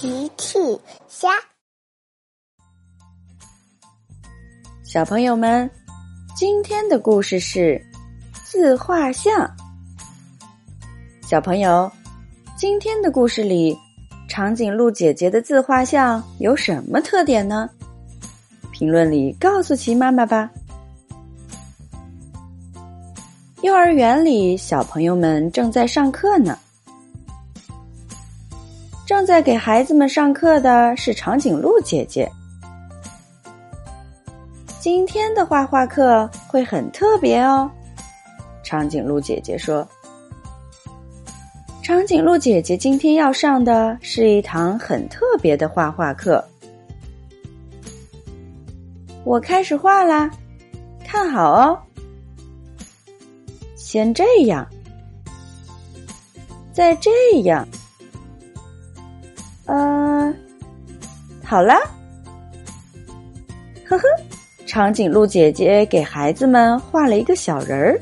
奇趣虾，小朋友们，今天的故事是自画像。小朋友，今天的故事里，长颈鹿姐姐的自画像有什么特点呢？评论里告诉奇妈妈吧。幼儿园里，小朋友们正在上课呢。正在给孩子们上课的是长颈鹿姐姐。今天的画画课会很特别哦，长颈鹿姐姐说。长颈鹿姐姐今天要上的是一堂很特别的画画课。我开始画啦，看好哦。先这样，再这样。嗯，好了，呵呵，长颈鹿姐姐给孩子们画了一个小人儿。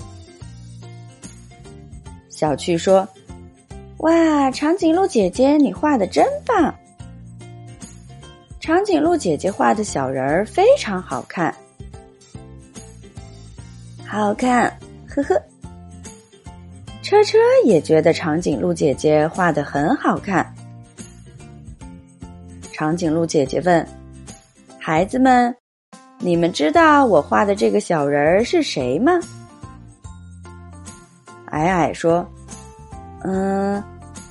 小趣说：“哇，长颈鹿姐姐，你画的真棒！”长颈鹿姐姐画的小人儿非常好看，好看，呵呵。车车也觉得长颈鹿姐姐画的很好看。长颈鹿姐姐问：“孩子们，你们知道我画的这个小人儿是谁吗？”矮矮说：“嗯，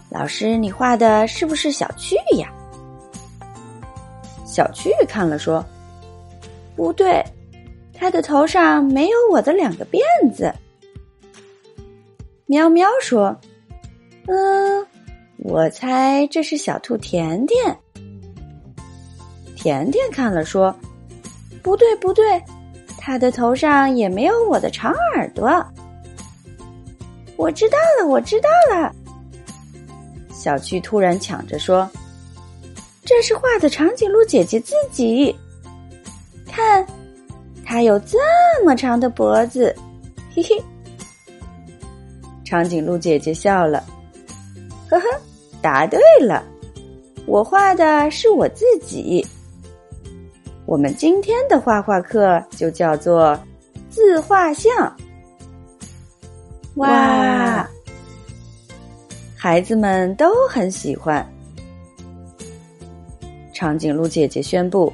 老师，你画的是不是小趣呀？”小趣看了说：“不对，他的头上没有我的两个辫子。”喵喵说：“嗯，我猜这是小兔甜甜。”甜甜看了说：“不对，不对，他的头上也没有我的长耳朵。”我知道了，我知道了。小趣突然抢着说：“这是画的长颈鹿姐姐自己，看，它有这么长的脖子，嘿嘿。”长颈鹿姐姐笑了：“呵呵，答对了，我画的是我自己。”我们今天的画画课就叫做自画像。哇，孩子们都很喜欢。长颈鹿姐姐宣布：“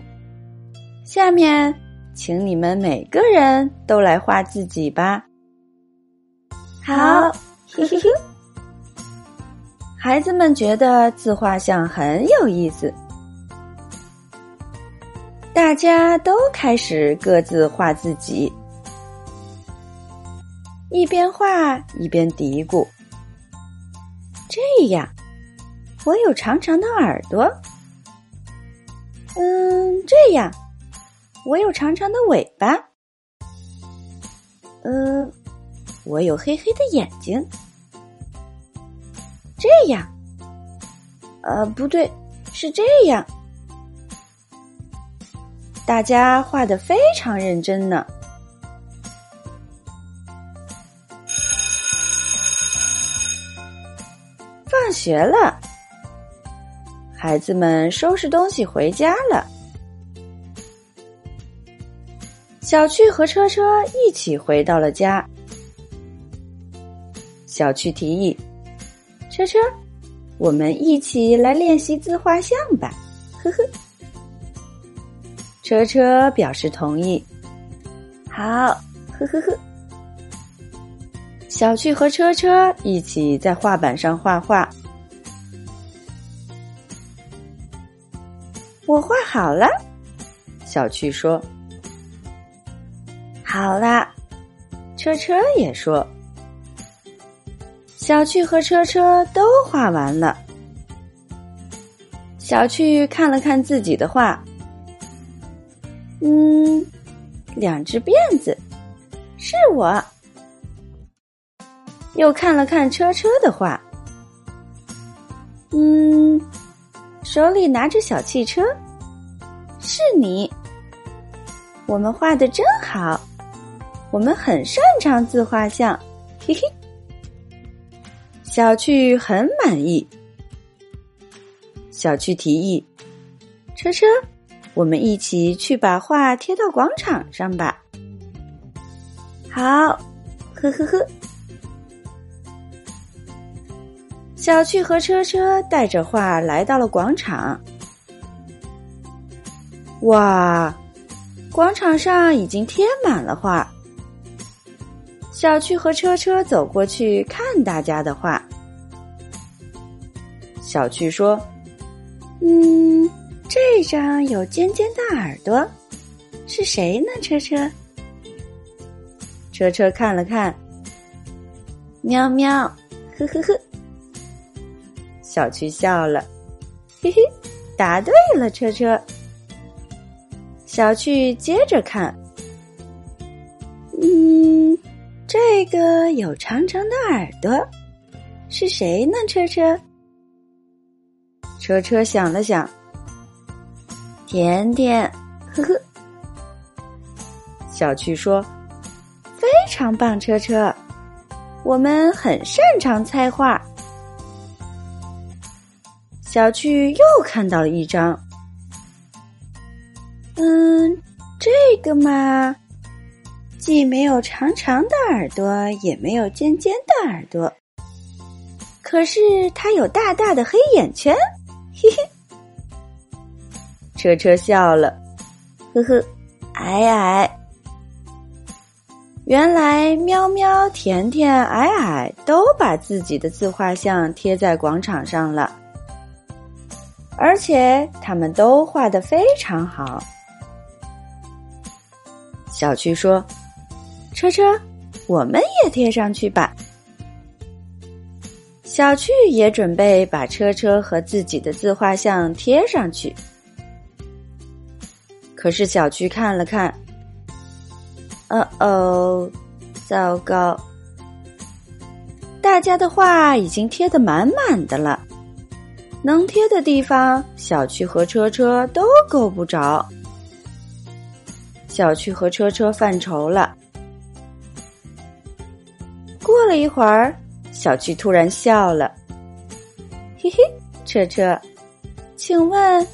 下面，请你们每个人都来画自己吧。”好，嘿嘿嘿。孩子们觉得自画像很有意思。大家都开始各自画自己，一边画一边嘀咕：“这样，我有长长的耳朵。嗯，这样，我有长长的尾巴。嗯，我有黑黑的眼睛。这样，呃，不对，是这样。”大家画的非常认真呢。放学了，孩子们收拾东西回家了。小趣和车车一起回到了家。小趣提议：“车车，我们一起来练习自画像吧。”呵呵。车车表示同意。好，呵呵呵。小趣和车车一起在画板上画画。我画好了，小趣说。好啦，车车也说。小趣和车车都画完了。小趣看了看自己的画。嗯，两只辫子，是我。又看了看车车的画，嗯，手里拿着小汽车，是你。我们画的真好，我们很擅长自画像，嘿嘿。小趣很满意。小趣提议：“车车，我们一起去把画贴到广场上吧。”好，呵呵呵。小趣和车车带着画来到了广场。哇，广场上已经贴满了画。小趣和车车走过去看大家的画。小趣说：“嗯，这张有尖尖的耳朵，是谁呢？”车车。车车看了看，喵喵，呵呵呵。小趣笑了，嘿嘿，答对了，车车。小趣接着看，嗯，这个有长长的耳朵，是谁呢？车车。车车想了想，甜甜，呵呵。小趣说。非常棒，车车，我们很擅长猜画。小趣又看到了一张，嗯，这个嘛，既没有长长的耳朵，也没有尖尖的耳朵，可是它有大大的黑眼圈，嘿嘿。车车笑了，呵呵，矮矮。原来喵喵、甜甜、矮矮都把自己的自画像贴在广场上了，而且他们都画的非常好。小趣说：“车车，我们也贴上去吧。”小趣也准备把车车和自己的自画像贴上去，可是小趣看了看。哦哦，糟糕！大家的画已经贴得满满的了，能贴的地方，小趣和车车都够不着。小趣和车车犯愁了。过了一会儿，小趣突然笑了：“嘿嘿，车车，请问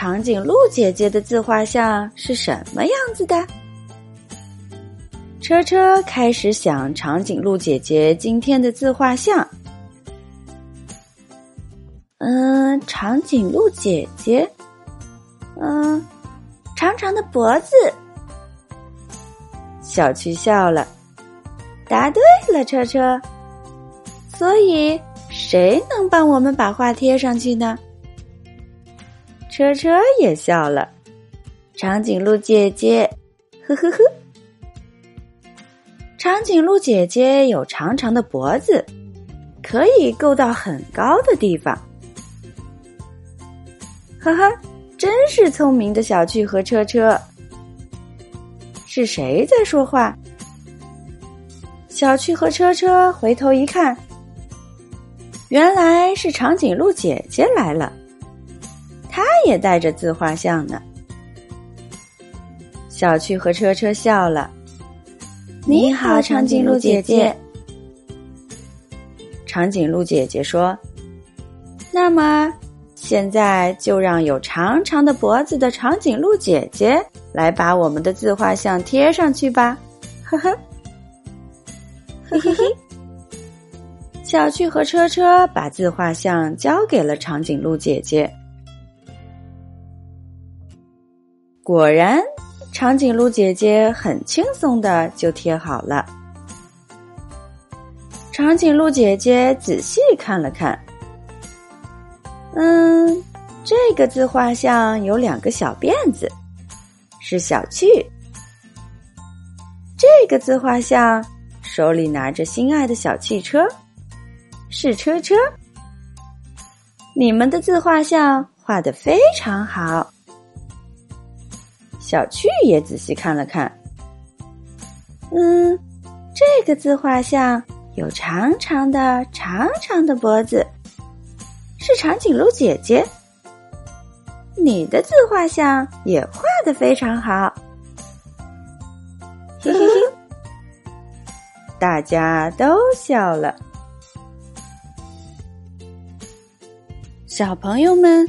长颈鹿姐姐的自画像是什么样子的？”车车开始想长颈鹿姐姐今天的自画像。嗯，长颈鹿姐姐，嗯，长长的脖子。小趣笑了，答对了，车车。所以，谁能帮我们把画贴上去呢？车车也笑了，长颈鹿姐姐，呵呵呵。长颈鹿姐姐有长长的脖子，可以够到很高的地方。哈哈，真是聪明的小趣和车车。是谁在说话？小趣和车车回头一看，原来是长颈鹿姐姐来了，也带着自画像呢。小趣和车车笑了。你好，长颈鹿姐姐。长颈鹿姐姐说：“那么，现在就让有长长的脖子的长颈鹿姐姐来把我们的自画像贴上去吧。”呵呵，嘿嘿嘿。小趣和车车把自画像交给了长颈鹿姐姐。果然。长颈鹿姐姐很轻松的就贴好了。长颈鹿姐姐仔细看了看，嗯，这个自画像有两个小辫子，是小趣。这个自画像手里拿着心爱的小汽车，是车车。你们的自画像画的非常好。小趣也仔细看了看，嗯，这个自画像有长长的、长长的脖子，是长颈鹿姐姐。你的自画像也画的非常好，嘿嘿嘿，大家都笑了。小朋友们，